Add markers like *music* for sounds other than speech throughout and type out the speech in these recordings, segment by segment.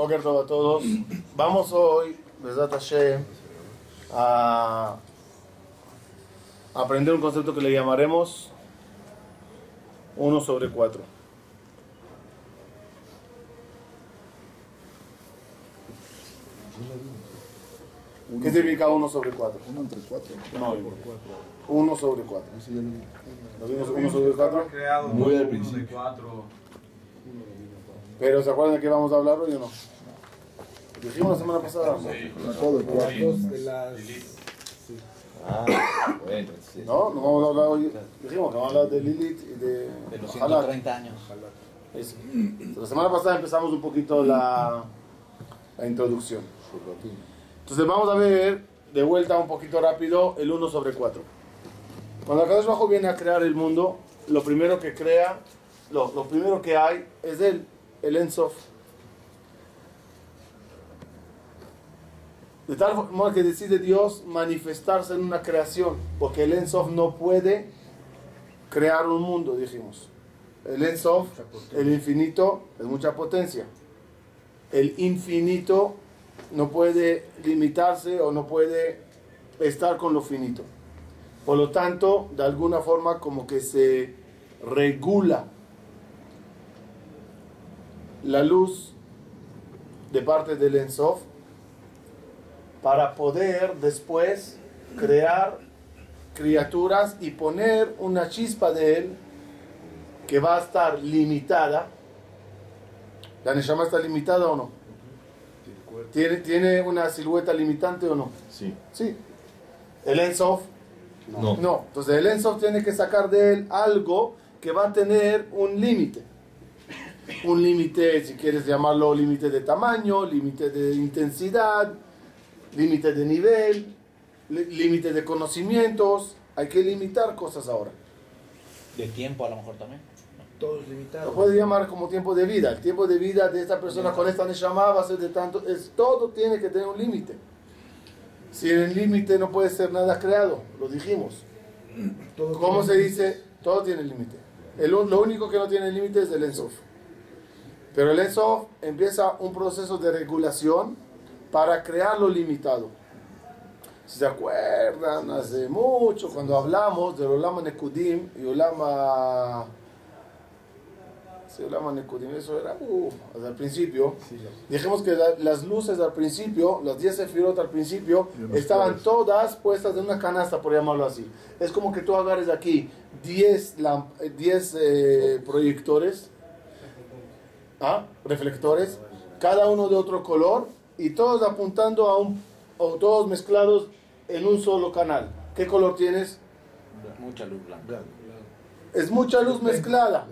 Boker todo a todos. Vamos hoy, Besat Hashem, a aprender un concepto que le llamaremos 1 sobre 4. ¿Qué significa 1 sobre 4? 1 entre 4. No, 1 sobre 4. ¿Lo vimos 1 sobre 4? creado Muy al principio. Pero ¿se acuerdan de qué vamos a hablar hoy o no? Dijimos la semana pasada. Todo el 4. Dos de las. Ah, bueno, sí. No, no vamos a hablar hoy. Dijimos que vamos a hablar de Lilith y de, De los Halak. 130 años. Eso. La semana pasada empezamos un poquito la, la introducción. Entonces vamos a ver de vuelta un poquito rápido el 1 sobre 4. Cuando Akadosh Bajo viene a crear el mundo, lo primero que crea, lo, lo primero que hay es él, el Ensof. De tal forma que decide Dios manifestarse en una creación, porque el Ensof no puede crear un mundo, dijimos. El Ensof, el infinito, es mucha potencia. El infinito no puede limitarse o no puede estar con lo finito. Por lo tanto, de alguna forma como que se regula la luz de parte del Ensof para poder después crear criaturas y poner una chispa de él que va a estar limitada. ¿La Neshama está limitada o no? ¿Tiene, ¿Tiene una silueta limitante o no? Sí. Sí. El Ensof No. no. Entonces el Ensof tiene que sacar de él algo que va a tener un límite. Un límite, si quieres llamarlo límite de tamaño, límite de intensidad, límite de nivel, límite de conocimientos. Hay que limitar cosas ahora. De tiempo a lo mejor también. Todos Lo limitados. puede llamar como tiempo de vida. El tiempo de vida de esta persona con esta Neshama va a ser de tanto. Es, todo tiene que tener un límite. Sin el límite no puede ser nada creado. Lo dijimos. Todo ¿Cómo se dice? Todo tiene límite. Lo único que no tiene límite es el Ensof. Pero el Ensof empieza un proceso de regulación para crear lo limitado. Si se acuerdan, hace mucho, cuando hablamos del Olama Nekudim y Olama. Sí, Olama Nekudim, eso era uh, al principio. Dijimos que la- las luces al principio, las 10 sefirot al principio, estaban flores. todas puestas en una canasta, por llamarlo así. Es como que tú agarres aquí 10, lamp- eh, 10 eh, proyectores, ¿ah? reflectores, cada uno de otro color, y todos apuntando a un, o todos mezclados en un solo canal. ¿Qué color tienes? Mucha luz blanca. Es mucha luz mezclada.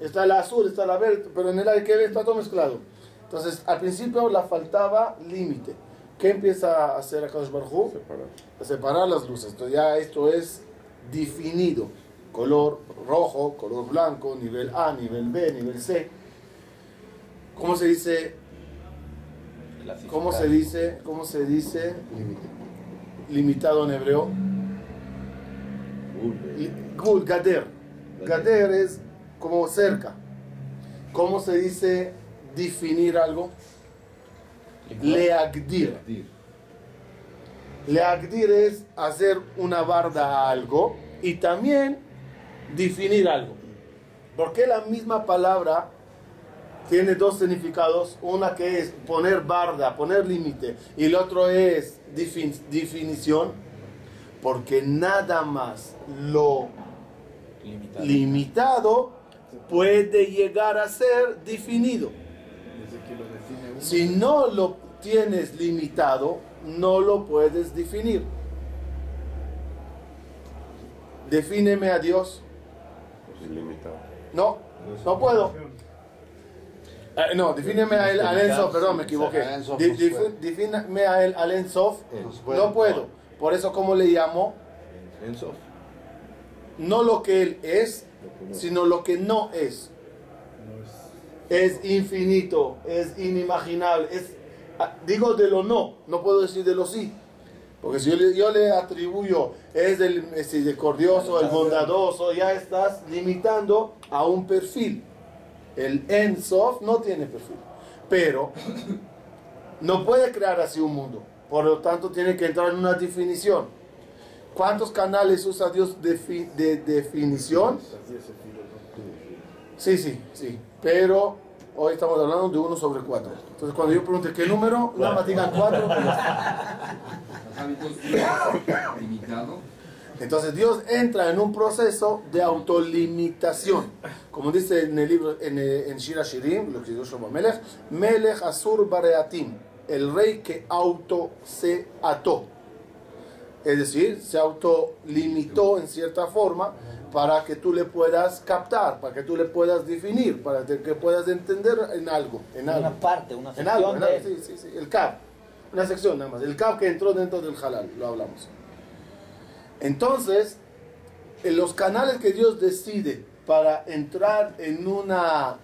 Está la azul, está la verde, pero en el aire que ve está todo mezclado. Entonces, al principio la faltaba límite. ¿Qué empieza a hacer Akadosh Baruj Hu? A separar las luces. Entonces ya esto es definido. Color rojo, color blanco, nivel A, nivel B, nivel C. ¿Cómo se dice? ¿Cómo se dice? ¿Cómo se dice? Limitado en hebreo. Gul, Gader. Gader es como cerca. ¿Cómo se dice definir algo? Leagdir. Leagdir es hacer una barda a algo y también definir algo. Porque la misma palabra tiene dos significados. Una que es poner barda, poner límite, y el otro es defin- definición. Porque nada más lo Limitado. limitado puede llegar a ser definido. Si no lo tienes limitado, no lo puedes definir. Defíneme a Dios. Ilimitado. No, no puedo. Eh, no, defíneme a él, al Ensof, perdón, me equivoqué. Defíneme a él, al Ensof, No puedo. Por eso, ¿cómo le llamo? Ensof. No lo que él es, sino lo que no es. No es- Es infinito, es inimaginable. Es, ah, digo de lo no, no puedo decir de lo sí. Porque si yo le, yo le atribuyo, es el misericordioso, el bondadoso, ya estás limitando a un perfil. El Ensof no tiene perfil. Pero no puede crear así un mundo. Por lo tanto, tiene que entrar en una definición. ¿Cuántos canales usa Dios de, de definición? Sí, sí, sí. Pero hoy estamos hablando de 1 sobre 4. Entonces, cuando yo pregunte qué número, nada más digan 4. Los *laughs* hábitos limitado. Entonces Dios entra en un proceso de autolimitación. Como dice en el libro, en, en Shira Shirim, lo que dice Shlomo Melech, Melech Asur Bareatim, el rey que auto se ató. Es decir, se autolimitó en cierta forma para que tú le puedas captar, para que tú le puedas definir, para que puedas entender en algo. En algo. Una parte, una En algo, sección en de algo, sí, sí, sí, el CAP. Una sección nada más. El CAP que entró dentro del halal, lo hablamos. Entonces, en los canales que Dios decide para entrar en una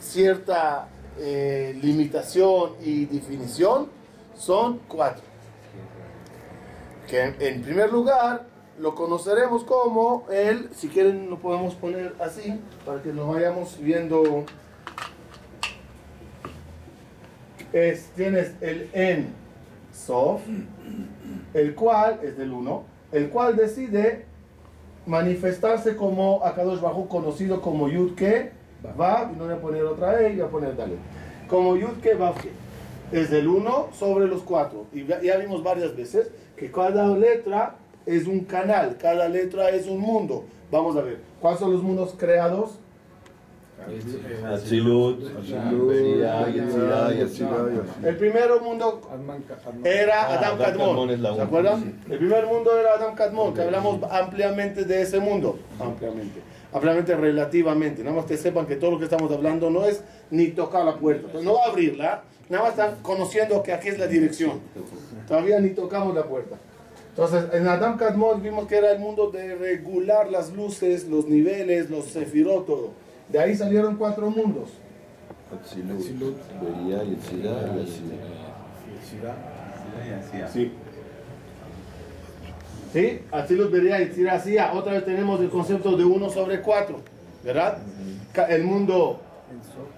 cierta eh, limitación y definición son cuatro. Que en- primer lugar lo conoceremos como el, si quieren lo podemos poner así, para que lo vayamos viendo es, tienes el en sof, el cual es del 1, el cual decide manifestarse como Akadosh Bajú, conocido como Yud Ke Vav, y no voy a poner otra E, voy a poner Dalet. Como Yud Ke Vav Ke. Es del 1 sobre los 4. Y ya vimos varias veces que cada letra es un canal, cada letra es un mundo. Vamos a ver, ¿cuáles son los mundos creados? El primer mundo era Ah, Adam Kadmon. ¿Se acuerdan? El primer mundo era Adam Kadmon, que hablamos ampliamente de ese mundo. Ampliamente. Ampliamente relativamente. Nada más que sepan que todo lo que estamos hablando no es ni tocar la puerta. No va a abrirla. Nada más están conociendo que aquí es la dirección. Todavía ni tocamos la puerta. Entonces, en Adam Kadmon vimos que era el mundo de regular las luces, los niveles, los sefirot, todo. De ahí salieron cuatro mundos. Atzilut, Beriah, Yetzirah, Yetzirah. Sí. ¿Sí? Atzilut Beria y Tzirasía. Otra vez tenemos el concepto de 1 sobre 4. ¿Verdad? El mundo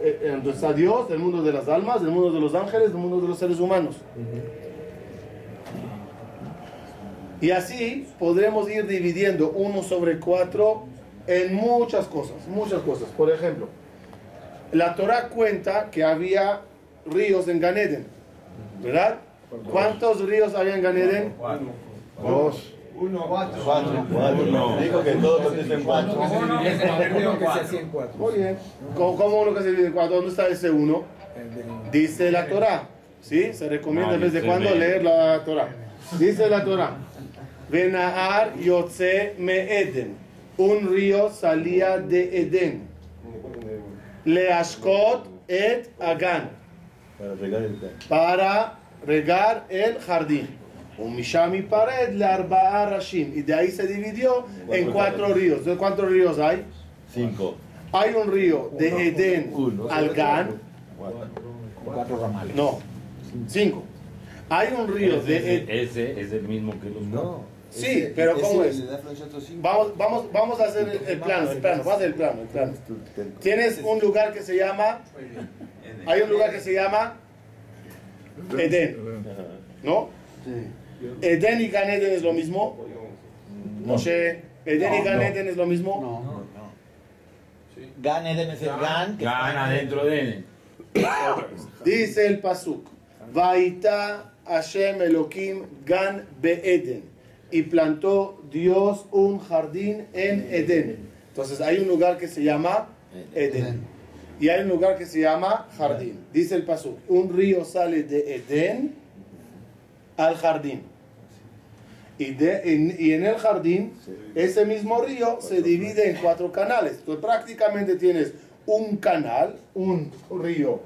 eh, eh, donde está Dios, el mundo de las almas, el mundo de los ángeles, el mundo de los seres humanos. Y así podremos ir dividiendo 1 sobre 4 en muchas cosas, muchas cosas. Por ejemplo, la Torah cuenta que había ríos en Ganeden, ¿verdad? ¿Cuántos ríos había en Ganeden? Dos. Cuatro. Cuatro. Dijo que todo contesta en cuatro. Uno que se hacía en cuatro. Muy bien. ¿Cómo, uno que se divide en cuatro? ¿Dónde está ese uno? Dice la Torah. ¿Sí? Se recomienda No, en vez de dice cuando leer la Torah. Dice la Torah. Benahar Yotze Me Eden. Un río salía de Edén. Leashkot et Agan. Para regar el. Para regar el jardín. Un Mishami Pared le Arba'a Rashim. Y de ahí se dividió en cuatro ríos. Entonces, ¿Cuántos ríos hay? Cinco. Hay un río de Edén al Gan. Cuatro. Ramales. No, cinco. Hay un río de Edén. Ese, ese es el mismo que los No. Sí, Ese- pero ese ¿cómo le es? da. Vamos, vamos, vamos a hacer el, el plano, el plano, vamos a hacer el plano, el plano. Tienes un lugar que se llama, hay un lugar que se llama Edén, ¿no? Edén y Gan Eden es lo mismo. Moshe, Edén y Gan Eden es lo mismo. Gan Eden es el Gan. Gana dentro de él. *coughs* Dice el pasuk, Vaita Hashem Elohim Gan Beeden. Y plantó Dios un jardín en Edén. Entonces hay un lugar que se llama Edén. Y hay un lugar que se llama jardín. Dice el pasuk, un río sale de Edén al jardín. Y, de- en, y en el jardín, ese mismo río se divide en cuatro canales. Entonces prácticamente tienes un canal, un río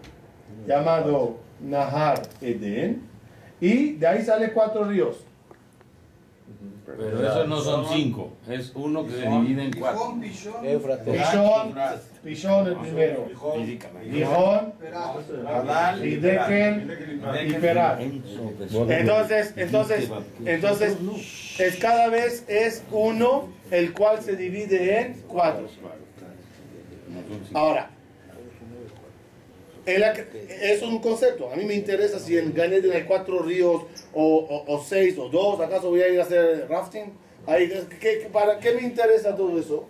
llamado Nahar Eden, y de ahí sale cuatro ríos. Pero esos no son cinco. Es uno que se divide en cuatro. Pishón, Pishón el primero, Gijón, y Dekel y Perat. Entonces, entonces, entonces, es cada vez es uno, el cual se divide en cuatro. Ahora, la es un concepto. A mí me interesa si en Gan Eden hay cuatro ríos o, o- seis o dos. ¿Acaso voy a ir a hacer rafting? Ahí, ¿qué- ¿Para qué me interesa todo eso?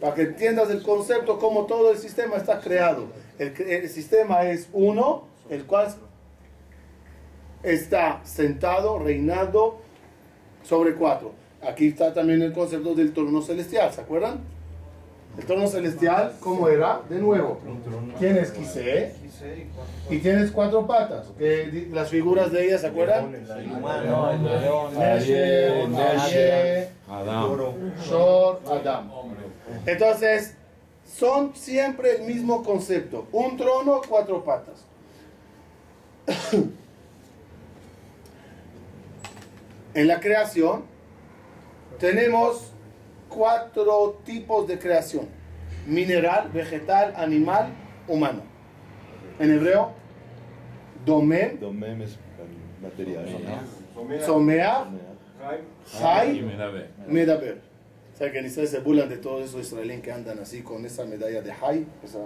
Para que entiendas el concepto, cómo todo el sistema está creado. El, el sistema es uno, el cual está sentado, reinando sobre cuatro. Aquí está también el concepto del trono celestial, ¿se acuerdan? El trono celestial, ¿cómo era? De nuevo, tienes Kiseh y tienes cuatro patas. que las figuras de ellas, ¿se acuerdan? Shor, Adam. Entonces, son siempre el mismo concepto. Un trono, cuatro patas. *coughs* En la creación tenemos cuatro tipos de creación. Mineral, vegetal, animal, humano. En hebreo, domem, Domem es material. somea, Jai. Medaber. O sea que en Israel se burlan de todos esos israelíes que andan así con esa medalla de Jai, esa,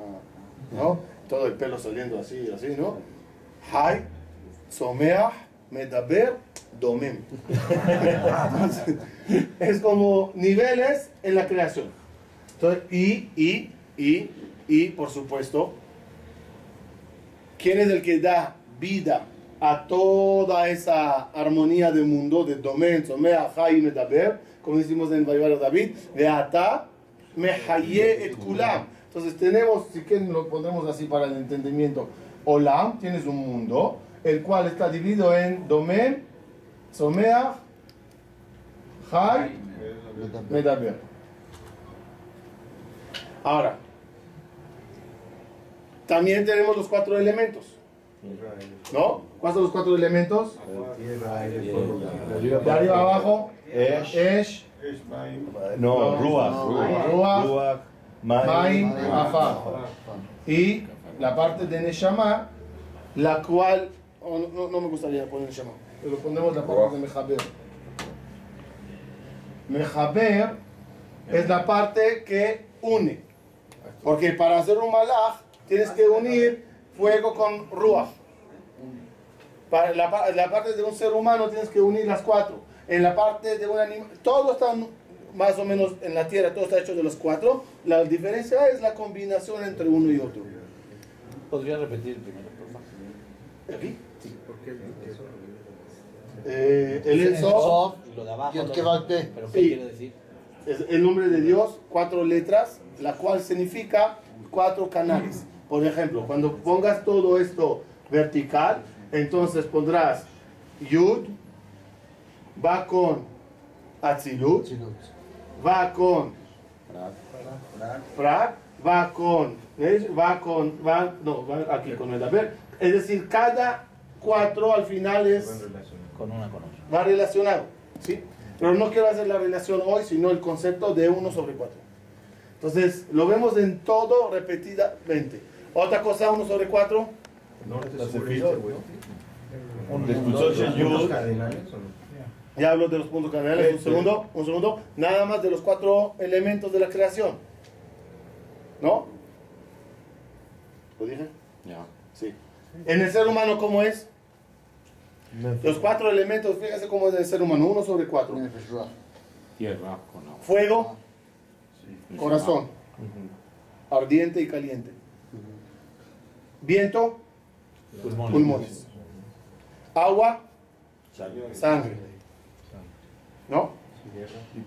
¿no? Todo el pelo saliendo así, así, ¿no? Jai, Someah, Medaber, Entonces, es como niveles en la creación. Entonces, y, y, y, y, por supuesto, ¿quién es el que da vida a toda esa armonía del mundo, de Domen, Somea, Jai, Medaber? Como decimos en Vayvar David, de Ata, Mehaye et Kulam. Entonces tenemos, si quieren lo pondremos así para el entendimiento, Olam, tienes un mundo, el cual está dividido en Domen, Somea, Jai, Medaber. Ahora, también tenemos los cuatro elementos, ¿no? ¿Cuáles son los cuatro elementos? De arriba abajo, Esh. No, Ruach. Ruach. Maim. Afar. Y la parte de Neshama, la cual, oh, no, no- no me gustaría poner Neshama, pero pondremos la parte de Mejaber. Mejaber es la parte que une. Porque para hacer un malach tienes que unir fuego con ruach. Para la, la parte de un ser humano tienes que unir las cuatro. En la parte de un animal, todo está más o menos en la tierra, todo está hecho de los cuatro. La diferencia es la combinación entre uno y otro. ¿Podría repetir primero, por favor? ¿Aquí? Eh, el Ensof Sof, y lo de abajo. Yod lo- Kevate. ¿Pero qué Sí. quiere decir? es el nombre de Dios, cuatro letras, la cual significa cuatro canales. Por ejemplo, cuando pongas todo esto vertical, entonces pondrás Yud, va con Atzilut, va con Prat, va con, ¿ves? va con, va, no, va aquí con el haber. Es decir, cada cuatro al final es Con una con otra. va relacionado, ¿sí? Pero no quiero hacer la relación hoy, sino el concepto de 1 sobre 4. Entonces, lo vemos en todo repetidamente. Otra cosa, 1 sobre 4, La Sefirot. Expulsó el Yud. ya hablo de los puntos cardinales, un segundo, un segundo, nada más de los cuatro elementos de la creación. ¿No? ¿Lo dije? Ya. Sí. En el ser humano, ¿cómo es? Los cuatro elementos, fíjense cómo es el ser humano, 1 sobre 4. Tierra con agua. Fuego, corazón, ardiente y caliente. Viento, Pulmones. Agua, sangre. ¿No?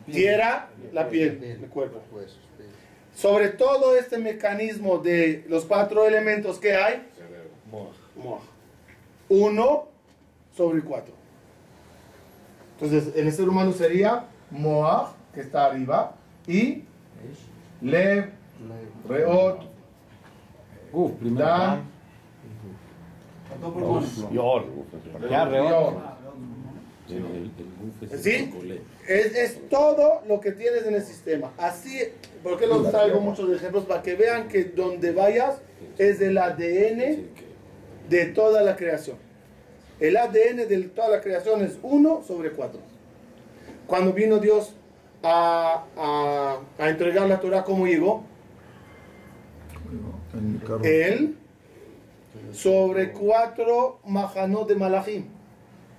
Tierra, la piel, el cuerpo. Sobre todo este mecanismo de los cuatro elementos que hay, uno sobre cuatro. Entonces, en el ser humano sería Moaj, que está arriba, y Lev, Reot, Uf, primero. Dan, Yor. El, el, el ¿Sí? el. Es, es todo lo que tienes en el sistema. Así, ¿por qué los traigo muchos ejemplos? Para que vean que donde vayas es el ADN de toda la creación. El ADN de toda la creación es 1 sobre 4. Cuando vino Dios a, a, a entregar la Torah, ¿cómo llegó? Él sobre cuatro majanot de Malachim.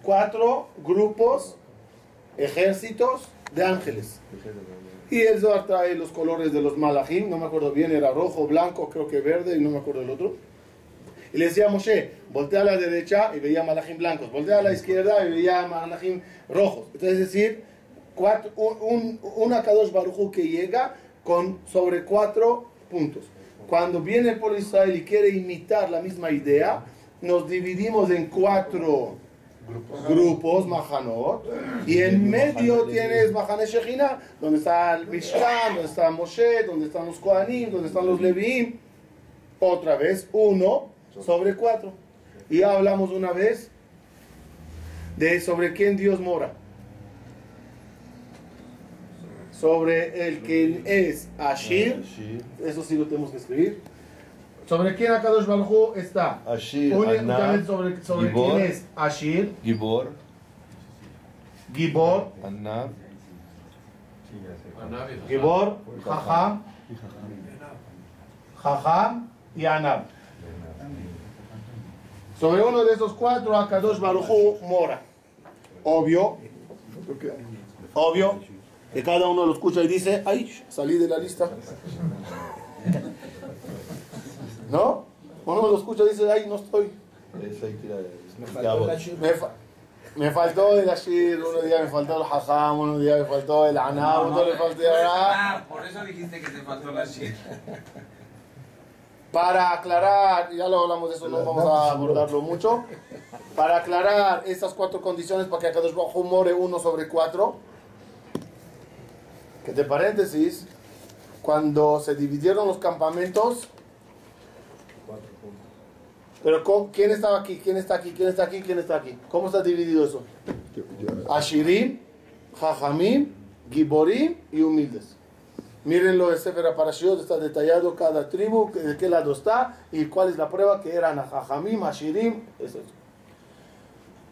Cuatro grupos, ejércitos de ángeles. Y el Zohar trae los colores de los Malachim, no me acuerdo bien, era rojo, blanco, creo que verde, y no me acuerdo el otro. Y le decía a Moshe, voltea a la derecha y veía Malachim blancos, voltea a la izquierda y veía Malachim rojos. Entonces, es decir, cuatro, un, un, una Kadosh Baruj que llega con sobre cuatro puntos. Cuando viene el pueblo de Israel y quiere imitar la misma idea, nos dividimos en cuatro grupos, Mahanot, y en medio tienes Mahane Shechina, donde está el Mishkan, donde está Moshe, donde están los Kohanim, donde están los Leviim. Otra vez, uno sobre cuatro. Y ya hablamos una vez de sobre quién Dios mora. Sobre el que es Ashir, eso sí lo tenemos que escribir. ¿Sobre quién Akadosh Baruj está? Ashir, Únicamente Anab, sobre, sobre Gibor. quién es Ashir, Gibor, Gibor, Anab, Gibor, Jajam, Jajam y Anab. Sobre uno de esos cuatro, Akadosh Baruj mora. Obvio, obvio, que cada uno lo escucha y dice, ay, salí de la lista. ¿No? Uno lo escucha y dice, ay, no estoy. Me. Me, fa- me faltó el Ashir, uno día me faltó el Hajam, uno día me faltó el Anab, otro le faltó el Anab. Ah, por eso dijiste que te faltó la shit. Para aclarar, ya lo hablamos de eso, no vamos a abordarlo mucho. Para aclarar estas cuatro condiciones para que Akadosh Hu more uno sobre cuatro. Que de paréntesis, cuando se dividieron los campamentos, pero con, ¿quién estaba aquí? ¿Quién está aquí? ¿Quién está aquí? ¿Quién está aquí? ¿Cómo está dividido eso? Ashirim, Jajamim, Giborim y humildes. Mírenlo este en Sefer Aparashiot, está detallado cada tribu, de qué lado está y cuál es la prueba que eran Ajamim, Ashirim, etc.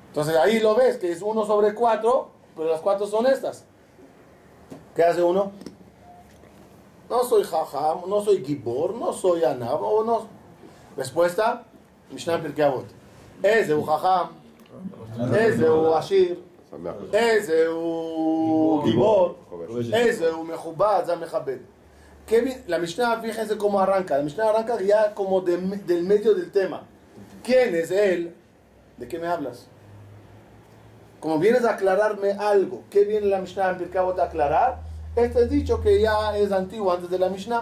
Entonces ahí lo ves, que es uno sobre cuatro, pero las cuatro son estas. ¿Qué hace uno? No soy Jajam, no soy Gibor, no soy Anab, o no. Respuesta: Mishnah Pirkeavot. Es de Jajam, es de Ashir. איזה הוא גיבור, איזה הוא מכובד, זה המכבד. Qué bien- La Mishnah, fíjense cómo arranca. La Mishnah arranca ya como de- del medio del tema. ¿Quién es él? ¿De qué me hablas? Como vienes a aclararme algo, ¿qué viene la Mishnah en Pirkei Avot a aclarar? Este es dicho que ya es antiguo antes de la Mishnah.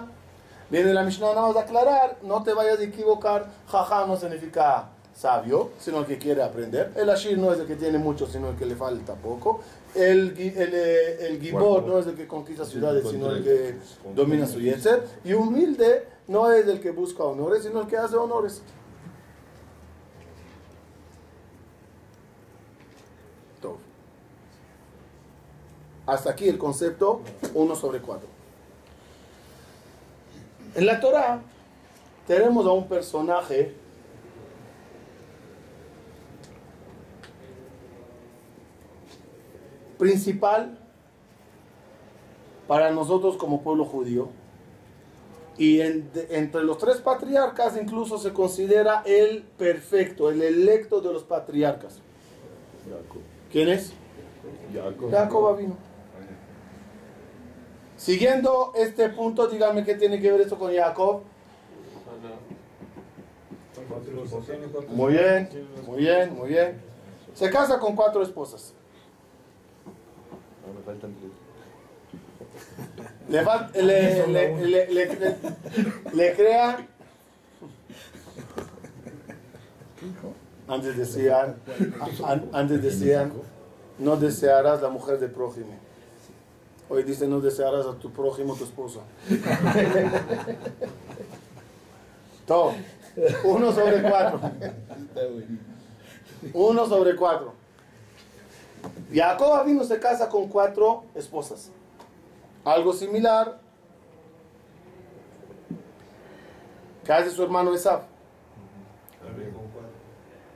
Viene la Mishnah nada más a aclarar, no te vayas a equivocar. Jaja no significa sabio, sino el que quiere aprender. El Ashir no es el que tiene mucho, sino el que le falta poco. El, el, eh, el Gibor no es el que conquista ciudades, sino el que domina su yetzer. Y humilde no es el que busca honores, sino el que hace honores. Tov. Hasta aquí el concepto 1 sobre 4. En la Torah tenemos a un personaje principal para nosotros como pueblo judío. Y en- de- entre los tres patriarcas incluso se considera el perfecto, el electo de los patriarcas. ¿Quién es? Jacob vino. Siguiendo este punto, díganme qué tiene que ver esto con Jacob. Muy bien, muy bien, muy bien. Se casa con cuatro esposas. No, me faltan tres. Le, fal- le, le, le, le, le- le crea. Antes decían, an- antes decían, no desearás la mujer de prójimo. Hoy dice, no desearás a tu prójimo, tu esposa. Todo. Uno sobre cuatro. Uno sobre cuatro. Jacob vino se casa con cuatro esposas. Algo similar que hace su hermano Esab.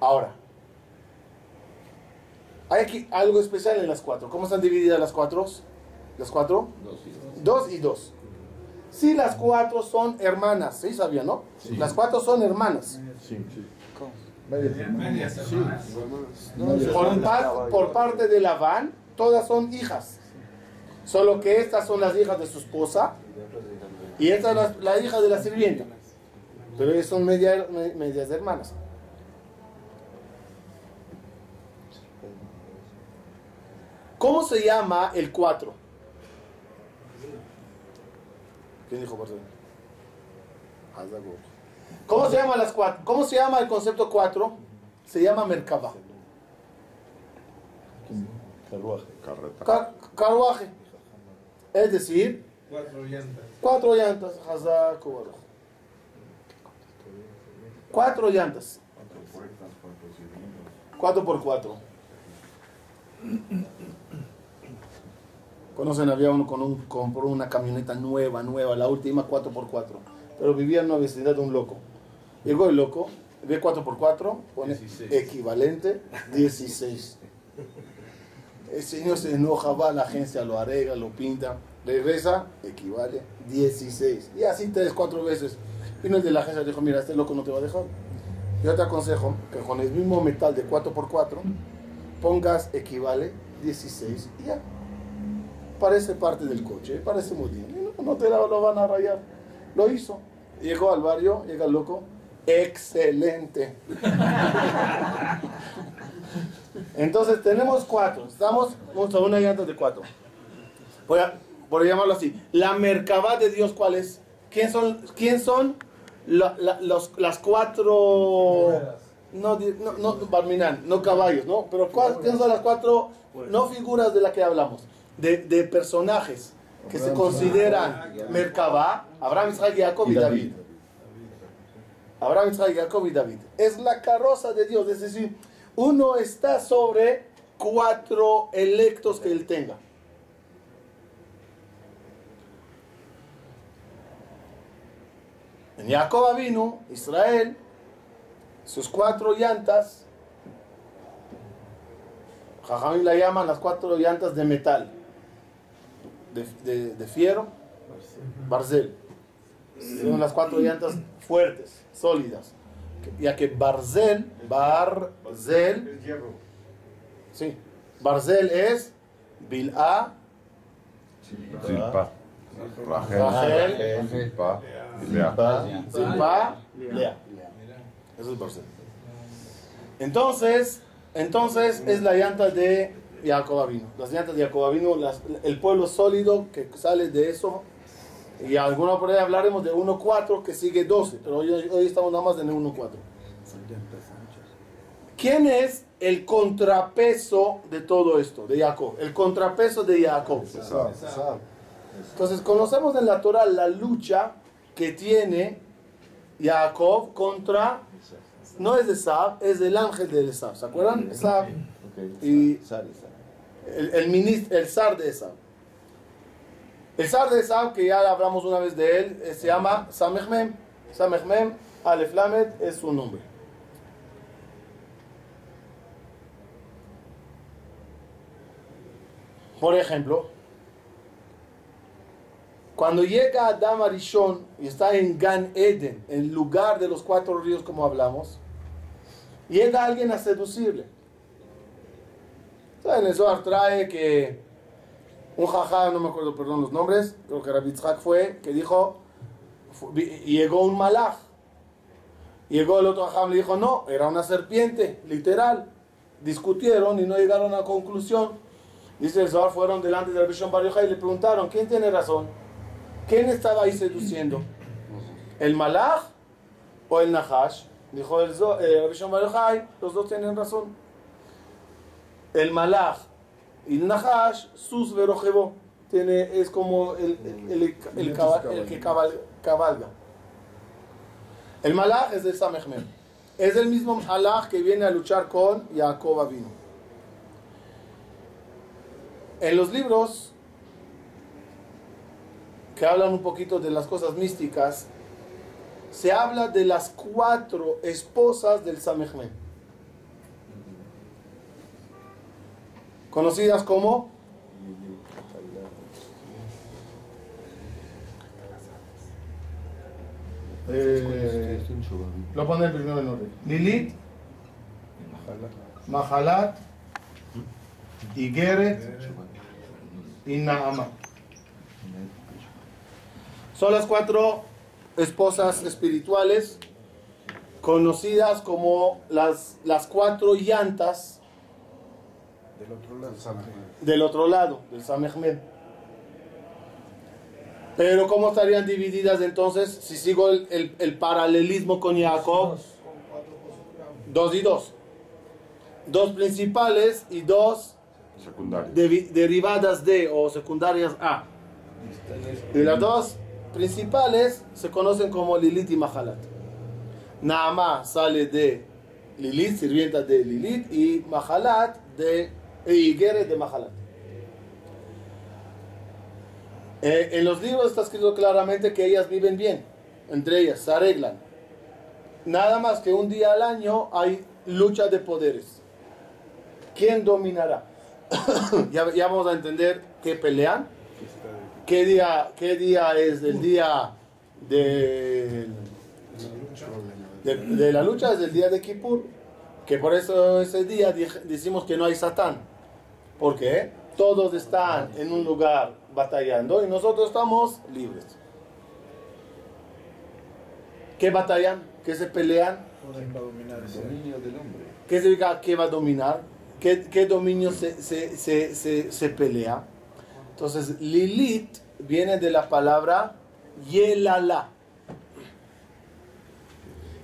Ahora, hay aquí algo especial en las cuatro. ¿Cómo están divididas las cuatro? ¿Las cuatro? Dos y dos. Sí, las cuatro son hermanas, ¿sí sabía, no? Sí. Las cuatro son hermanas. Sí, sí. Medias hermanas. Por, par- por parte de Labán, todas son hijas. Solo que estas son las hijas de su esposa y esta es la, la hija de la sirvienta. Pero ellas son media- me- medias hermanas. ¿Cómo se llama el 4? ¿Quién dijo por ¿Cómo se llama las cuatro? ¿Cómo se llama el concepto 4? Se llama Merkabah. Carruaje. Car- carruaje. Es decir, Cuatro llantas. cuatro llantas. Cuatro llantas. Cuatro por cuatro. Conocen, había uno con un, compró una camioneta nueva, nueva, la última 4x4. Pero vivía en una vecindad de un loco. Llegó el loco, ve 4x4, pone 16. equivalente 16. El señor se enoja, va a la agencia, lo arregla, lo pinta, regresa, equivale 16. Y así tres, cuatro veces. Vino el de la agencia y dijo, mira, este loco no te va a dejar. Yo te aconsejo que con el mismo metal de 4x4 pongas equivale 16 y ya. Parece parte del coche, parece muy bien. No, no te la- lo van a rayar. Lo hizo. Llegó al barrio, llega el loco. Excelente. Entonces tenemos cuatro. Estamos vamos a una llanta de cuatro. Voy a, por llamarlo así. La mercabá de Dios, ¿cuál es? ¿Quién son, quién son los, las cuatro... No, no, no, Barminan, no caballos, ¿no? Pero ¿cuál- ¿quién son las cuatro, no figuras de las que hablamos? De, de personajes que se consideran Merkabah, Abraham, Isaac, Jacob y David. Abraham, Isaac, Jacob y David. Es la carroza de Dios, es decir, uno está sobre cuatro electos que él tenga. En Jacob vino, Israel, sus cuatro llantas, Jajamim la llaman las cuatro llantas de metal, de, de, de fiero, barzel. Son las cuatro llantas fuertes, sólidas. Ya que barzel, barzel, sí, barzel es bil'a, Zilpa. Rachel. Zilpa. Lea. Zilpa, Lea. Eso es barzel. Entonces, entonces es la llanta de Jacob Avino. Las llantas de Jacob Avino, las- el pueblo sólido que sale de eso. Y alguna por ahí hablaremos de 1.4 que sigue 12, pero hoy, hoy estamos nada más en el 1.4. ¿Quién es el contrapeso de todo esto, de Jacob? El contrapeso de Jacob. Entonces conocemos en la Torah la lucha que tiene Jacob contra, no es de Esab, es del ángel de Esab. ¿Se acuerdan? Esab, Y-. el, el, minis- el zar de Esab. El zar de Esab, que ya hablamos una vez de él, eh, se llama Samechmem. Samechmem, Aleph Lamed es su nombre. Por ejemplo, cuando llega Adam Arishon y está en Gan Eden, en lugar de los cuatro ríos como hablamos, llega alguien a seducirle. En el Zohar trae que un jajá, no me acuerdo, perdón los nombres, creo que Rabbi Yitzhak fue, que dijo, llegó un malaj. Llegó el otro jajá y le dijo, no, era una serpiente, literal. Discutieron y no llegaron a conclusión. Dice el Zohar, fueron delante de Rabbi Shon Bar y le preguntaron, ¿quién tiene razón? ¿Quién estaba ahí seduciendo? ¿El malaj o el nahash? Dijo el Zo- eh, Rabbi Shon Bar los dos tienen razón. El malaj y el nahash, sus verojebo, tiene, es como el, el, el- el que cabal- cabalga. El malaj es del Samechmem. Es el mismo malaj que viene a luchar con Jacob Avinu. En los libros que hablan un poquito de las cosas místicas, se habla de las cuatro esposas del Samechmem. Conocidas como Eh, lo ponen primero en orden. Lilith, Mahalat, Igeret y Naama. Son las cuatro esposas espirituales conocidas como las, las cuatro llantas Del otro lado. del otro lado, del Samehmed. Pero ¿cómo estarían divididas entonces si sigo el, el- el paralelismo con Jacob? Dos y dos. Dos principales y dos devi- derivadas de o secundarias a. Y las dos principales se conocen como Lilith y Mahalat. Naamá sale de Lilith, sirvienta de Lilith, y Mahalat de y Geret de Mahalat. Eh, en los libros está escrito claramente que ellas viven bien, entre ellas, se arreglan. Nada más que un día al año hay lucha de poderes. ¿Quién dominará? *coughs* ya, vamos a entender qué pelean. ¿Qué día, qué día es el día de, de, la lucha? Es el día de Kippur. Que por eso ese día decimos que no hay Satán. ¿Por qué? Todos están en un lugar batallando y nosotros estamos libres. ¿Qué batallan? ¿Qué se pelean? ¿Quién va a dominar ese? Dominio del hombre. ¿Qué significa qué va a dominar? ¿Qué, qué dominio se, se, se, se, se pelea? Entonces, Lilith viene de la palabra Yelala.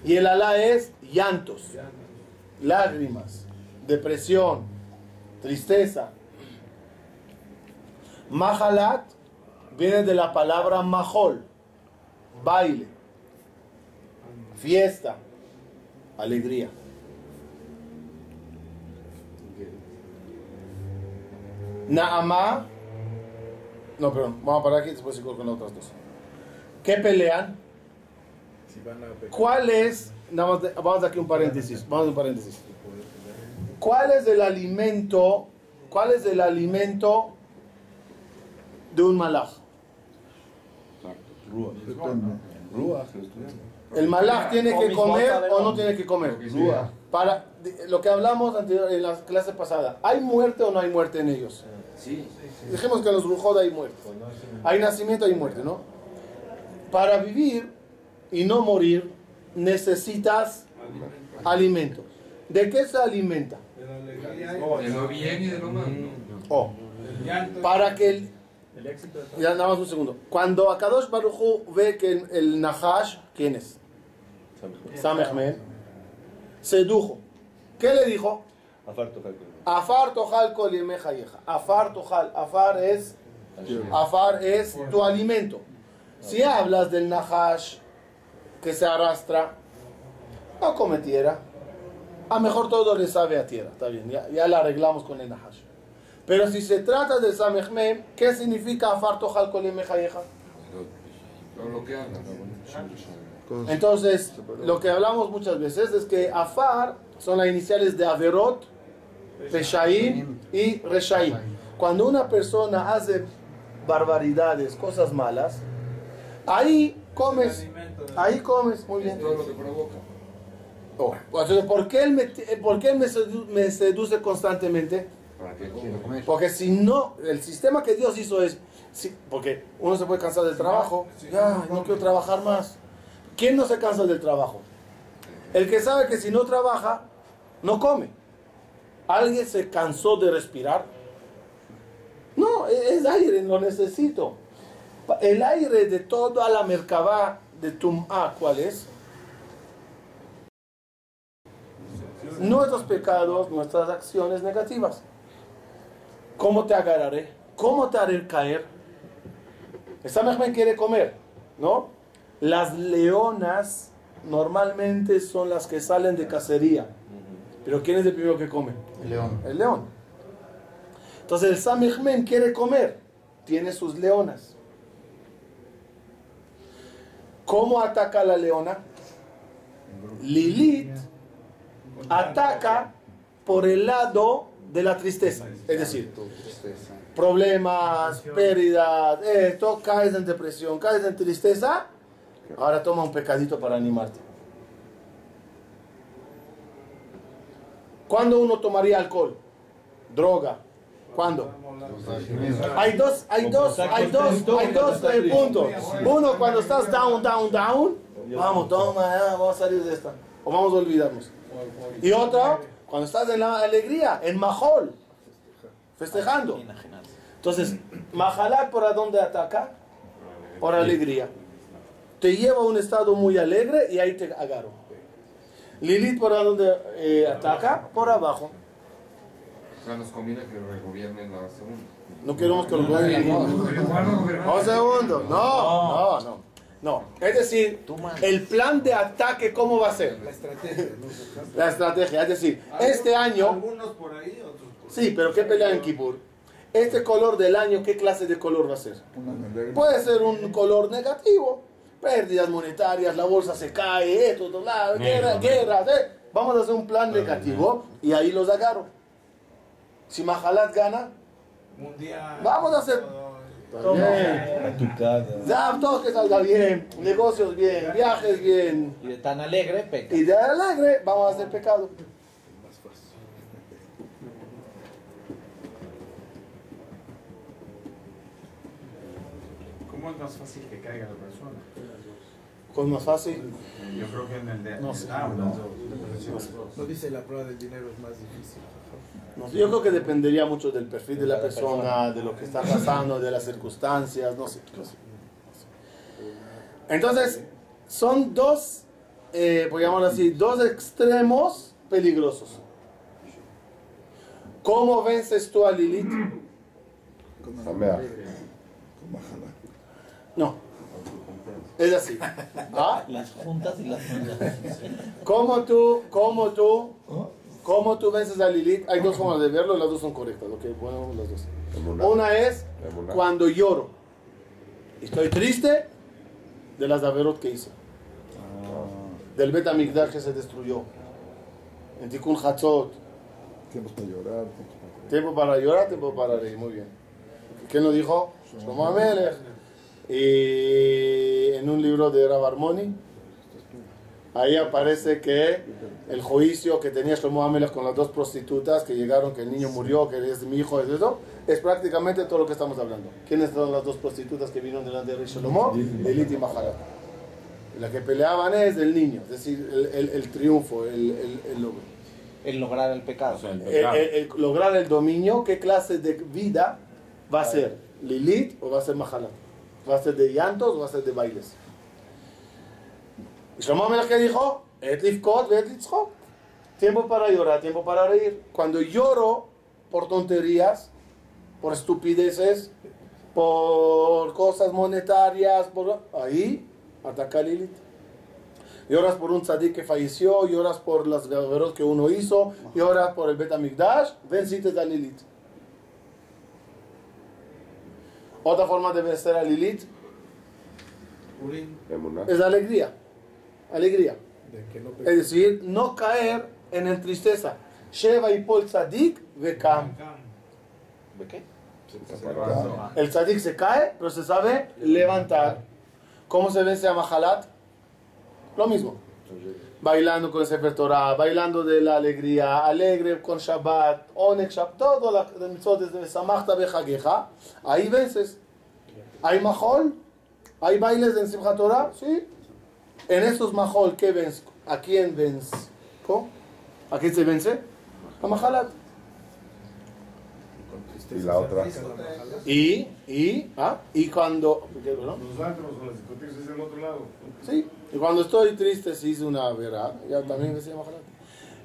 Yelala es llantos, lágrimas, depresión, tristeza. Mahalat viene de la palabra Mahol, baile, fiesta, alegría. Naamá. No, perdón, vamos a parar aquí y después sigo con las otras dos. ¿Qué pelean? Si van a pecar. ¿Cuál es? nada más de- vamos aquí un paréntesis. Vamos a un paréntesis. ¿Cuál es el alimento? ¿Cuál es el alimento de un malaj? Ruach. Ruach. ¿El malaj tiene que comer o no tiene que comer? Ruach. Para lo que hablamos anterior, en la clase pasada, ¿hay muerte o no hay muerte en ellos? Sí. Dijimos que en los brujos hay muerte. Hay nacimiento, hay muerte, ¿no? Para vivir y no morir, necesitas alimento. ¿De qué se alimenta? De y De lo bien y de lo malo. Oh, el llanto. para que el, El éxito de todo. Ya nada más un segundo. Cuando Akadosh Baruchu ve que el, el Nahash, ¿quién es? Samehmed, sedujo. ¿Qué le dijo? Afar tojal yeja. Afar tojal. Afar es, afar es tu alimento. Si hablas del Nahash que se arrastra, no come tierra. A mejor todo le sabe a tierra. Está bien, ya, ya la arreglamos con el Nahash. Pero si se trata de Samehmed, ¿qué significa afar tojal kol yemeja yeja? Todo lo que hablan. Entonces, lo que hablamos muchas veces es que Afar son las iniciales de Averot, Peshaim y Reshaim. Cuando una persona hace barbaridades, cosas malas, ahí comes, ahí comes, muy bien. Todo lo que provoca. Oh, Entonces, ¿por qué él me, por qué él me, sedu- me seduce constantemente? Porque si no, el sistema que Dios hizo es, porque uno se puede cansar del trabajo, ya, no quiero trabajar más. ¿Quién no se cansa del trabajo? El que sabe que si no trabaja, no come. ¿Alguien se cansó de respirar? No, e- es aire, lo necesito. El aire de toda la merkabah de Tum'a, ¿cuál es? Nuestros pecados, nuestras acciones negativas. ¿Cómo te agarraré? ¿Cómo te haré caer? Esta me quiere comer, ¿no? Las leonas normalmente son las que salen de cacería. Pero ¿quién es el primero que come? El león. El león. Entonces el Samechmen quiere comer. Tiene sus leonas. ¿Cómo ataca la leona? Lilith ataca por el lado de la tristeza. Es decir, problemas, pérdidas, esto, caes en depresión, caes en tristeza. Ahora toma un pecadito para animarte. ¿Cuándo uno tomaría alcohol? Droga. ¿Cuándo? Hay dos, hay dos, hay dos, hay dos eh, puntos. Uno, cuando estás down, down, down, vamos, toma, vamos a salir de esta. O vamos a olvidarnos. Y otro, cuando estás en la alegría, en Mahol, festejando. Entonces, Mahalat, ¿por a dónde ataca? Por alegría. Te lleva a un estado muy alegre y ahí te agarro. Lilith, ¿por a dónde eh, ataca? Por abajo. O sea, nos conviene que regobiernen la segunda. No queremos que lo gobiernen. Un segundo. No, no, no. No. Es decir, el plan de ataque, ¿cómo va a ser? La estrategia, ¿no? La estrategia. Es decir, este año. Algunos por ahí, otros por Sí, pero ¿qué pelea en Kippur? Este color del año, ¿qué clase de color va a ser? Puede ser un color negativo. Pérdidas monetarias, la bolsa se cae, esto, esto, bla, guerra, eh. Vamos a hacer un plan negativo y ahí los agarro. Si Mahalat gana, mundial. Vamos a hacer- bien. A tu casa. Ya, todo que salga bien, negocios bien, viajes bien. Y de tan alegre, peca. Y de alegre vamos a hacer pecado. ¿Cómo es más fácil que caiga la persona? Con más fácil. Yo creo que en el de. No sé. Ah, No. dice la prueba del dinero es más difícil. No yo creo que dependería mucho del perfil de la persona, de lo que está pasando, de las circunstancias, no sé. no sé. Entonces, son dos, eh, por llamarlo así, dos extremos peligrosos. ¿Cómo vences tú a Lilith? Sameach. No. Es así. ¿Ah? Las juntas y las juntas. ¿Cómo tú, cómo tú, cómo tú vences a Lilith? Hay dos formas de verlo, las dos son correctas. Lo que ponemos las dos. Una es cuando lloro. Estoy triste de las averot que hice. Del Bet Amigdash que se destruyó. En Tikkun Hatzot. Tiempos para llorar. Tiempo para llorar, tiempo para reír. Muy bien. ¿Quién lo dijo? Shlomo Amelech. Y en un libro de Rab Armoni, ahí aparece que el juicio que tenía Shlomo Amelech con las dos prostitutas que llegaron, que el niño murió, que es mi hijo, es eso, es prácticamente todo lo que estamos hablando. ¿Quiénes son las dos prostitutas que vinieron delante de Rey Shlomo? Elite y Mahalat. La que peleaban es el niño, es decir, el, el- el triunfo, el, el- el logro. El lograr el pecado. O sea, el Eh, pecado. eh, eh, lograr el dominio, ¿qué clase de vida va a ser? ¿Lilith o va a ser Mahalat? ¿Va a ser de llantos o va a ser de bailes? Y Shlomo Amelech, ¿qué dijo? Et lifkot ve et litzchok. Tiempo para llorar, tiempo para reír. Cuando lloro por tonterías, por estupideces, por cosas monetarias, por... ahí ataca a Lilith. Lloras por un tzadik que falleció, lloras por las guerreros que uno hizo, lloras por el Bet Amigdash, venciste a Lilith. Otra forma de vencer a Lilith es la alegría. Alegría. Es decir, no caer en el tristeza. Sheva y Pol tzadik vekam. ¿De qué? El tzadik se cae, pero se sabe levantar. ¿Cómo se vence a Mahalat? Lo mismo. Bailando con el Sefer Torah, bailando de la alegría, alegre con Shabbat, Onek Shabbat, todo la de mitzvot desde Samachta Bejageja. Ahí vences. ¿Hay Mahol? ¿Hay bailes en Simchat Torah? Sí. En estos Mahol, ¿qué vence? ¿A quién vence? ¿Cómo? ¿A quién se vence? A Mahalat. Y la otra. Y, y, ¿ah? y cuando. Los antros o las discotecas es del otro lado. Sí, y cuando estoy triste, si hice una verdad, ya también se llama.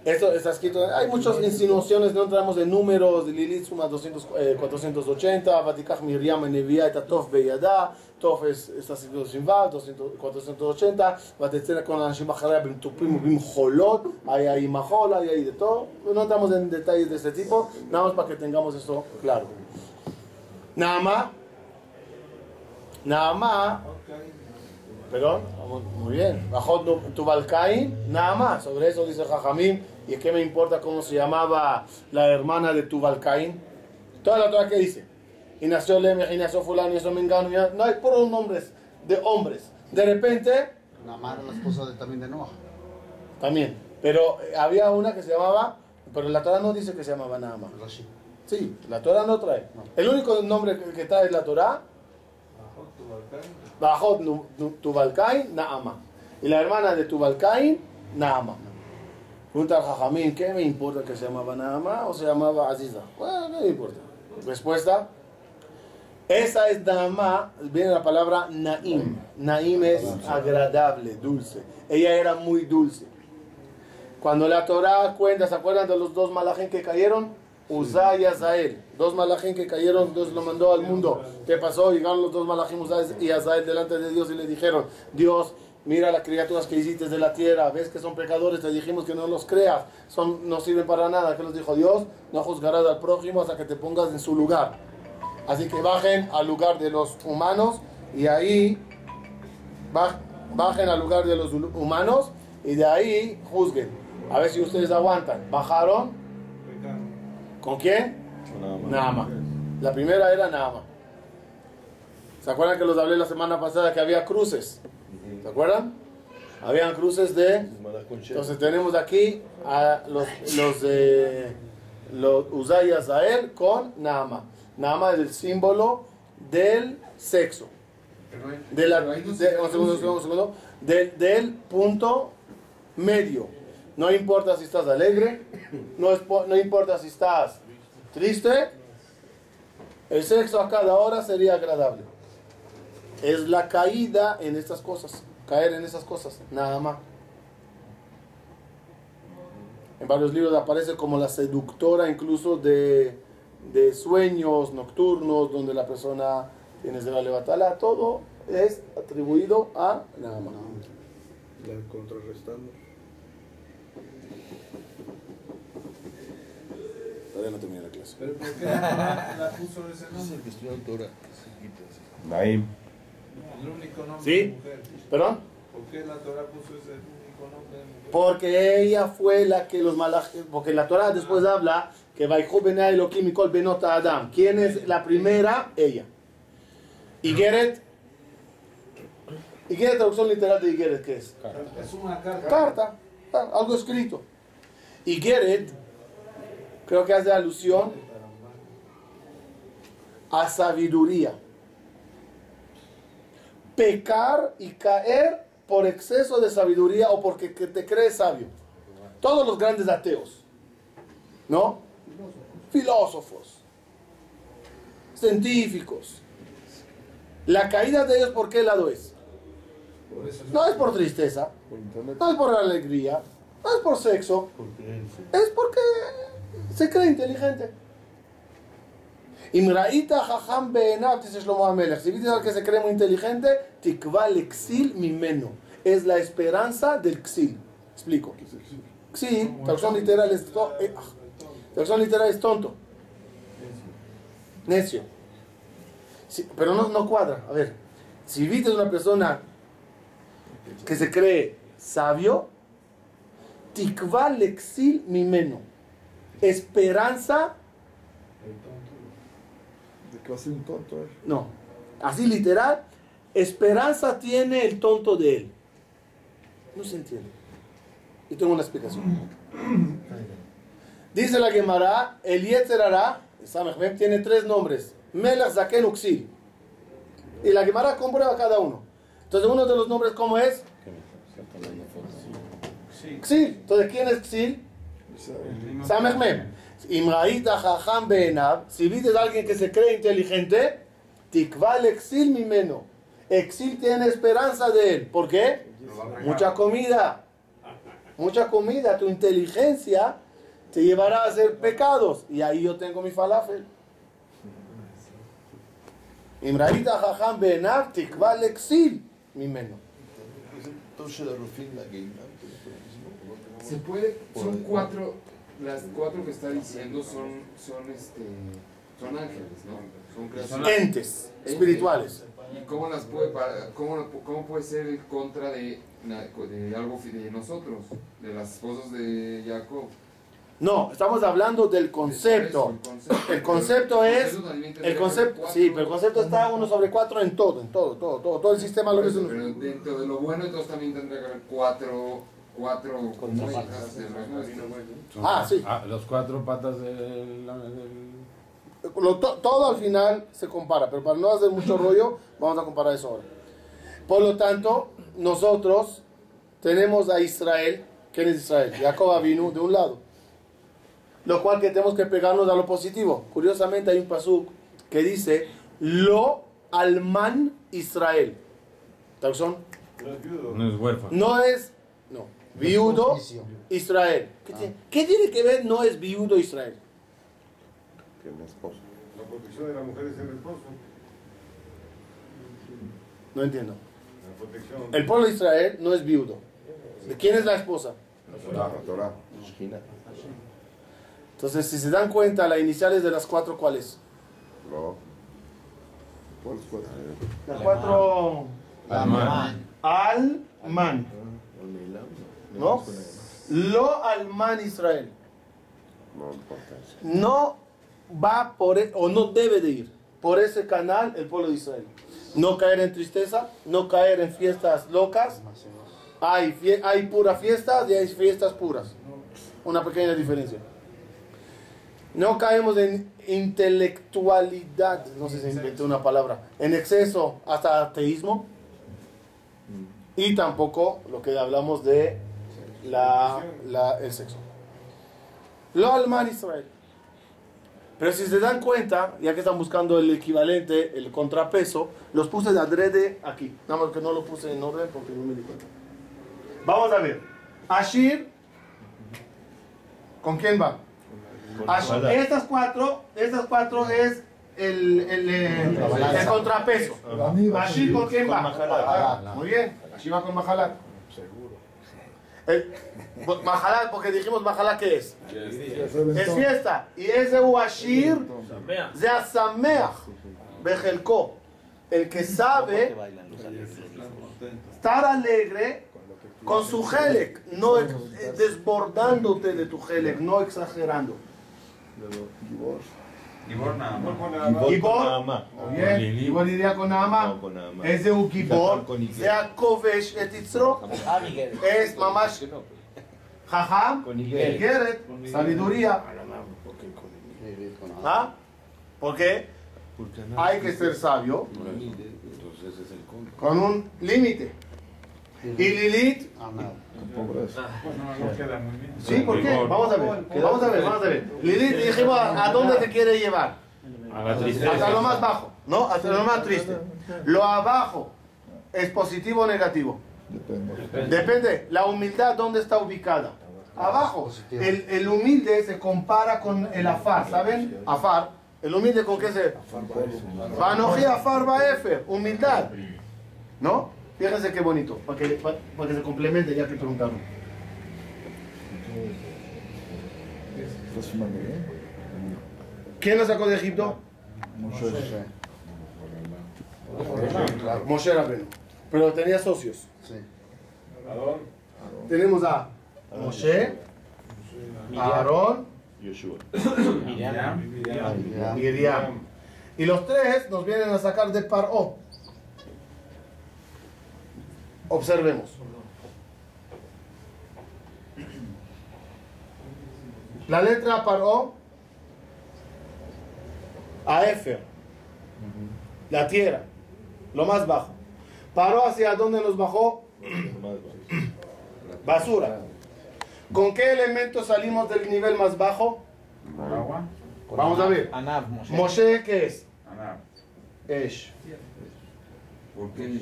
Esto está escrito, hay muchas insinuaciones, no entramos en números, Lilith suma 200, eh, 480, Vatikach Miriam Nevia eta Tov Beyada, Tov es, está escrito sin Vav, 200 480, Vatetzera con Anashim Acharaya Bim Tupim Bim Jolot, hay ahí hay ahí de todo, no entramos en detalles de este tipo, nada más para que tengamos esto claro. Nada más, nada más, Perdón, muy bien. Bajó Tubalcaín, nada más. Sobre eso dice Jajamín. ¿Y qué me importa cómo se llamaba la hermana de Tubalcaín? Toda la otra que dice. Y nació Lemech, y nació Fulano, y eso me engano. No hay puros nombres de hombres. de repente, Namar, la esposa de, también de Noah. también, pero eh, había una que se llamaba, pero la Torah no dice que se llamaba Naama. Rashi. Sí, la Torah no trae. No. El único nombre que, que trae la Torah, Bajot Nu- Tubalcain, Naama. Y la hermana de Tubalcain, Naama. Pregunta al Jajamín, ¿qué me importa que se llamaba Naama o se llamaba Aziza? Bueno, no importa. Respuesta. Esa es Naama, viene la palabra Naim. Naim es agradable, dulce. Ella era muy dulce. Cuando la Torah cuenta, ¿se acuerdan de los dos malajín que cayeron? Uzá y Azael. Dos malajín que cayeron, Dios lo mandó al mundo. ¿Qué pasó? Llegaron los dos malajín, Uzá y Azael, delante de Dios y le dijeron, Dios, mira las criaturas que hiciste de la tierra, ves que son pecadores, te dijimos que no los creas, son, no sirven para nada. ¿Qué les dijo Dios? No juzgarás al prójimo hasta que te pongas en su lugar. Así que bajen al lugar de los humanos y ahí Baj- bajen al lugar de los hu- humanos y de ahí juzguen. A ver si ustedes aguantan. ¿Bajaron? ¿Con quién? Nama. La primera era Nama. ¿Se acuerdan que los hablé la semana pasada que había cruces? ¿Se acuerdan? Habían cruces de... Entonces tenemos aquí a los, los de los Uzay Azael con Nama. Nama es el símbolo del sexo de- un segundo, un segundo, un segundo. Del- del punto medio. No importa si estás alegre, no, es no importa si estás triste, el sexo a cada hora sería agradable. Es la caída en estas cosas, caer en esas cosas, nada más. En varios libros aparece como la seductora incluso de, de sueños nocturnos, donde la persona tiene la levatala, todo es atribuido a Nahama. La contrarrestamos. Todavía no terminé la clase. Pero ¿por qué la, la puso ese Es nombre? que estudió autora. Naim. El único nombre ¿Sí? de mujer. ¿Perdón? ¿Por qué la Torah puso ese único nombre de mujer? Porque ella fue la que los malaj... Porque la Torah después habla que Vaihu Benai Elohim Mikol Benota Adam. ¿Quién es la primera? Ella. Y Geret. ¿Y qué traducción literal de Igeret qué es? Es una carta. Carta. ah, Algo escrito. Y Geret creo que hace alusión a sabiduría. Pecar y caer por exceso de sabiduría o porque que te crees sabio. Todos los grandes ateos, ¿no? Filósofos, científicos. La caída de ellos, ¿por qué lado es? No es por tristeza, no es por alegría, no es por sexo, es porque se cree inteligente. Imraita jajam beenav, dice Shlomo Amelech. Si viste al que se cree muy inteligente, tikva exil mimeno. Es la esperanza del exil. Explico. Xil, traducción literal es, to- eh, ah, traducción literal es tonto. Necio. Sí, pero no, no cuadra. A ver, si viste una persona que se cree sabio, tikva lexil mimeno. Esperanza, De que va a ser un tonto, eh. no, así literal, esperanza tiene el tonto de él. No se entiende. Y tengo una explicación. Dice la Gemara, el Yetzer Hara, Samech Mem, tiene tres nombres. Melech, Zaken, Uxil. Y la Gemara comprueba cada uno. Entonces uno de los nombres, ¿cómo es? Sí. Xil. Entonces, ¿quién es Xil? Samech Mem. Imraita Jajam Beenab. Si viste a alguien que se cree inteligente, Tikva el exil mimeno. Exil tiene esperanza de él. ¿Por qué? Mucha comida. Mucha comida. Tu inteligencia te llevará a hacer pecados. Y ahí yo tengo mi falafel. Imraita Jajam Beenab. Tikva el exil mimeno. Entonces, la Rufín, la gay, Se puede, son cuatro, las cuatro que está diciendo son, son este, son ángeles, ¿no? Son creaciones. Entes espirituales. ¿Y cómo las puede, para- cómo, cómo puede ser en contra de, de algo de nosotros, de las esposas de Jacob? No, estamos hablando del concepto. El concepto es, el concepto, sí, pero el concepto está uno sobre cuatro en todo, en todo, todo, todo, todo el sistema lo que es uno. Pero dentro de lo bueno, entonces también tendría que haber cuatro, cuatro muestras de lo nuestro. Ah, sí. Ah, los cuatro patas del. del- Lo- to- todo al final se compara, pero para no hacer mucho *laughs* rollo, vamos a comparar eso ahora. Por lo tanto, nosotros tenemos a Israel, ¿quién es Israel? Jacob vino de un lado. Lo cual que tenemos que pegarnos a lo positivo. Curiosamente hay un pasuk que dice, lo alman Israel. Traducción, No es huérfano. no es, no, viudo Israel. ¿Qué, tiene- qué tiene que ver no es viudo Israel? Que mi esposo. La protección de la mujer es el esposo. No entiendo. La protección. El pueblo de Israel no es viudo. ¿De quién es la esposa? La Torah. Entonces, si se dan cuenta, las iniciales de las cuatro, ¿cuáles? Lo. ¿Cuál es cuál? Las cuatro... Alman. Al-Man. ¿No? Lo Alman Israel. No va por, e- o no debe de ir por ese canal el pueblo de Israel. No caer en tristeza, no caer en fiestas locas. Hay, fie- hay puras fiestas y hay fiestas puras. Una pequeña diferencia. No caemos en intelectualidad, no sé si inventé una palabra, en exceso hasta ateísmo. Y tampoco lo que hablamos de la, la- el sexo. Lo alman Israel. Pero si se dan cuenta, ya que están buscando el equivalente, el contrapeso, los puse de adrede aquí. Nada más que no lo puse en orden porque no me di cuenta. Vamos a ver. Ashir, ¿con quién va? Ashir. Estas cuatro, estas cuatro es el, el, el contrapeso. Ashir, ¿con quién va? Muy bien. Ashir va con Mahalat. Eh, El, mahalá, porque dijimos mahalá que es. Es fiesta. Y ese Washir, de Asameach, Bejelko. El que sabe estar alegre con su Helek, no eh, desbordándote de tu Helek, no exagerando. גיבור, bien, גיבור iría con Naama. איזה הוא גיבור? זה הכובש את יצרו. es ממש חכם, איגרת, sabiduría. ¿Ah? ¿Por qué? Hay que ser sabio Entonces es el contra. con un límite. Y Lilith, Pobreza. No, no queda muy bien. ¿sí? ¿Por qué? Vamos a ver, vamos a ver, vamos a ver. Lilith dijimos, ¿a dónde te quiere llevar? A la tristeza. Hasta lo más bajo, ¿no? Hasta lo más triste. Lo abajo, ¿es positivo o negativo? Depende. Depende, la humildad, ¿dónde está ubicada? Abajo. El, el humilde se compara con el afar, ¿saben? Afar. ¿El humilde con qué se...? Banoji afar baefer, humildad. ¿No? Fíjense qué bonito, para que, para, para que se complemente ya que preguntaron. ¿Estás fumando bien? ¿Quién lo sacó de Egipto? Mucho. Moshe Rabbeinu. Pero tenía socios. Sí. Tenemos a Moshe, Aarón Miriam. y Miriam. Y los tres nos vienen a sacar de Paró. Observemos. La letra Paró, a Efer, la tierra, lo más bajo. Paró hacia dónde nos bajó? Basura. ¿Con qué elemento salimos del nivel más bajo? Agua. Vamos a ver. Anab, Moshe. Moshe, ¿qué es? Ana. Esh. ¿Por qué?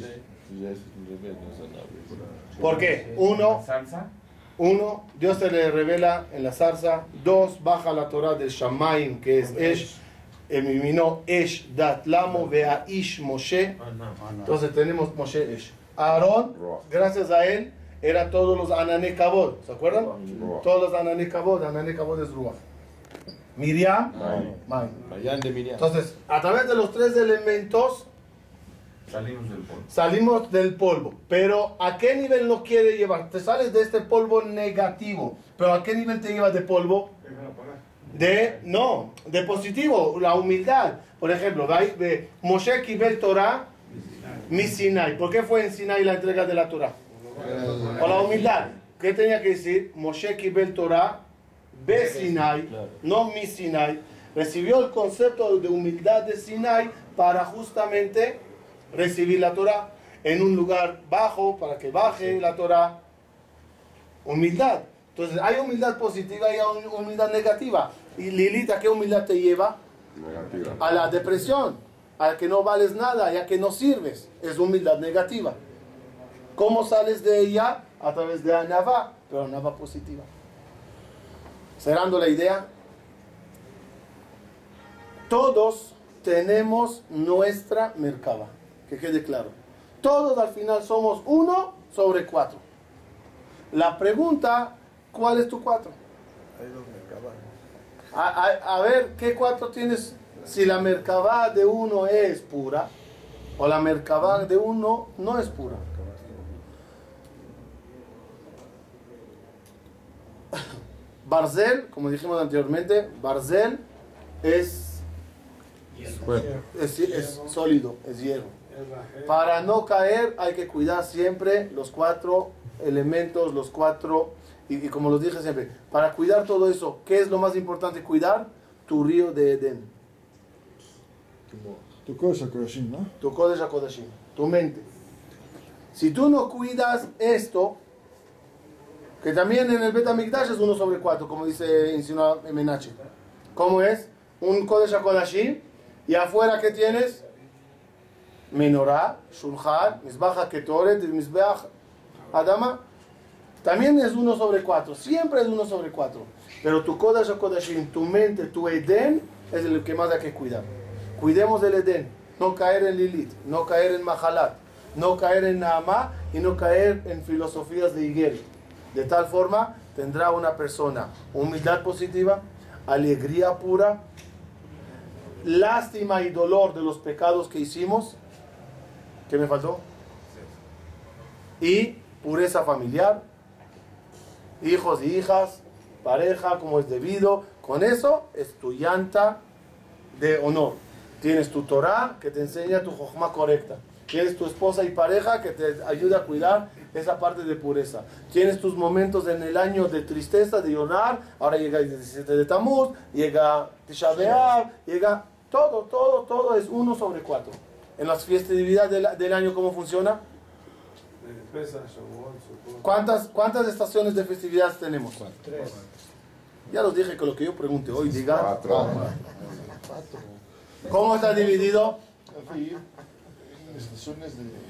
¿Por qué? Uno, uno, Dios se le revela en la zarza. Dos, baja la Torah del Shamaim, que es Esh. Eliminó Esh, Dat, Lamo, Vea, Ish, Moshe. Entonces tenemos Moshe, Esh. Aarón, gracias a él, era todos los Anané Kabod. ¿Se acuerdan? Todos los Anané Kabod. Anané Kabod es Ruach. Miriam, Maim. Entonces, a través de los tres elementos Salimos del polvo. salimos del polvo. Pero ¿a qué nivel nos quiere llevar? Te sales de este polvo negativo. Pero ¿a qué nivel te lleva de polvo? de, no, de positivo, la humildad. Por ejemplo, ve, Moshe Kibel Torah, mi Sinai. ¿Por qué fue en Sinai la entrega de la Torah? Por la humildad. ¿Qué tenía que decir? Moshe Kibel Torah, be Sinai, no mi Sinai. Recibió el concepto de humildad de Sinai para justamente recibir la Torah en un lugar bajo, para que baje la Torah. Humildad. Entonces, hay humildad positiva y hay humildad negativa. Y Lilita, ¿qué humildad te lleva? Negativa. A la depresión, a que no vales nada, ya que no sirves. Es humildad negativa. ¿Cómo sales de ella? A través de Anava, pero Anava positiva. Cerrando la idea, todos tenemos nuestra Merkaba, que quede claro. Todos al final somos uno sobre cuatro. La pregunta, ¿cuál es tu cuatro? Ahí los mercaban. A, a- a ver, ¿qué cuatro tienes? Si la Merkabah de uno es pura o la Merkabah de uno no es pura. *coughs* Barzel, como dijimos anteriormente, Barzel es, es, es sólido, es hierro. Para no caer hay que cuidar siempre los cuatro elementos, los cuatro, y, y como los dije siempre, para cuidar todo eso, ¿qué es lo más importante cuidar? Tu río de Edén, Tu cosa, Kodashim, ¿no? tu HaKodashim, tu mente. Si tú no cuidas esto, que también en el Betamikdash es uno sobre cuatro, como dice insinúa Menache. ¿Cómo es? Un Kodesh y afuera, ¿qué tienes? Menorá, Shulchan, Mizbach Ketoret, Mizbach Adama. También es uno sobre cuatro, siempre es uno sobre cuatro. Pero tu Kodesh HaKodashim, tu mente, tu Edén, es el que más hay que cuidar. Cuidemos del Edén, no caer en Lilith, no caer en Mahalat, no caer en Naamá y no caer en filosofías de Higuel. De tal forma tendrá una persona humildad positiva, alegría pura, lástima y dolor de los pecados que hicimos. ¿Qué me faltó? Y pureza familiar, hijos y hijas, pareja como es debido. Con eso es tu llanta de honor. Tienes tu Torah que te enseña tu jojma correcta. Tienes tu esposa y pareja que te ayuda a cuidar esa parte de pureza. Tienes tus momentos en el año de tristeza, de llorar. Ahora llega el 17 de Tamuz, llega Tisha llega todo, todo, todo es uno sobre cuatro. En las festividades del, del año, ¿cómo funciona? ¿Cuántas, ¿Cuántas estaciones de festividades tenemos? Ya los dije que lo que yo pregunte hoy, diga. Cuatro. ¿Cómo está dividido?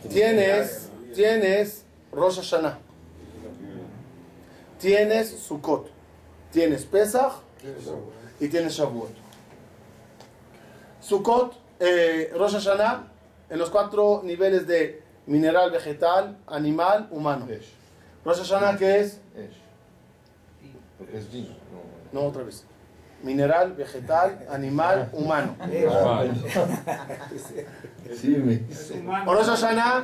Tienes, tienes Rosh Hashanah. Tienes Sukkot. Tienes Pesach y tienes Shavuot. Sukkot, eh, Rosh Hashanah, en los cuatro niveles de mineral, vegetal, animal, humano. Esh. Rosh Hashanah, ¿qué es? Esh. Es din. No, otra vez. Mineral, vegetal, animal, *laughs* humano. *laughs* Sí, me... Rosh Hashanah,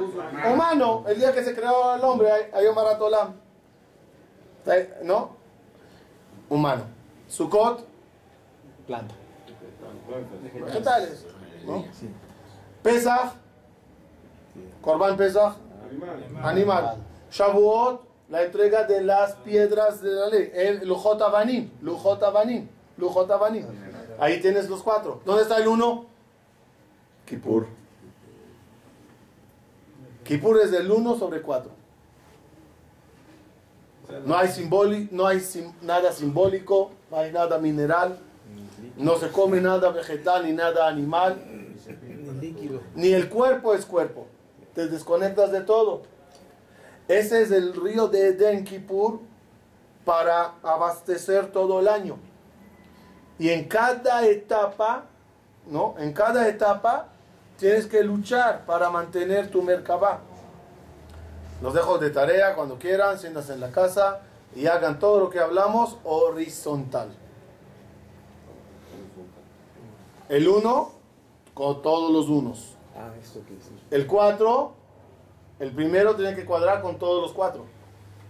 humano, el día que se creó el hombre, un maratolam. ¿No? Humano. Sukkot, Planta. vegetales. ¿no? Pesach, Korban Pesach, animal. Shavuot, la entrega de las piedras de la ley. El Lujot Avanim, Lujot Avanim, Lujot Avanim. Ahí tienes los cuatro. ¿Dónde está el uno? Kippur. Kippur es del 1 sobre 4. No hay, simboli- no hay sim- nada simbólico, no hay nada mineral, no se come nada vegetal ni nada animal, ni el cuerpo es cuerpo. Te desconectas de todo. Ese es el río de Eden Kippur para abastecer todo el año. Y en cada etapa, ¿no? En cada etapa tienes que luchar para mantener tu Merkabah. Los dejo de tarea cuando quieran, siéntanse en la casa y hagan todo lo que hablamos horizontal. El 1 con todos los unos. Ah, esto que hicimos. El 4, el primero tenía que cuadrar con todos los 4.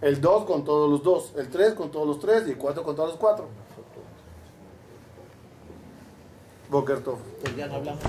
El 2 con todos los 2. El 3 con todos los 3. Y el 4 con todos los 4. Boker Tov. Pues ya no hablamos.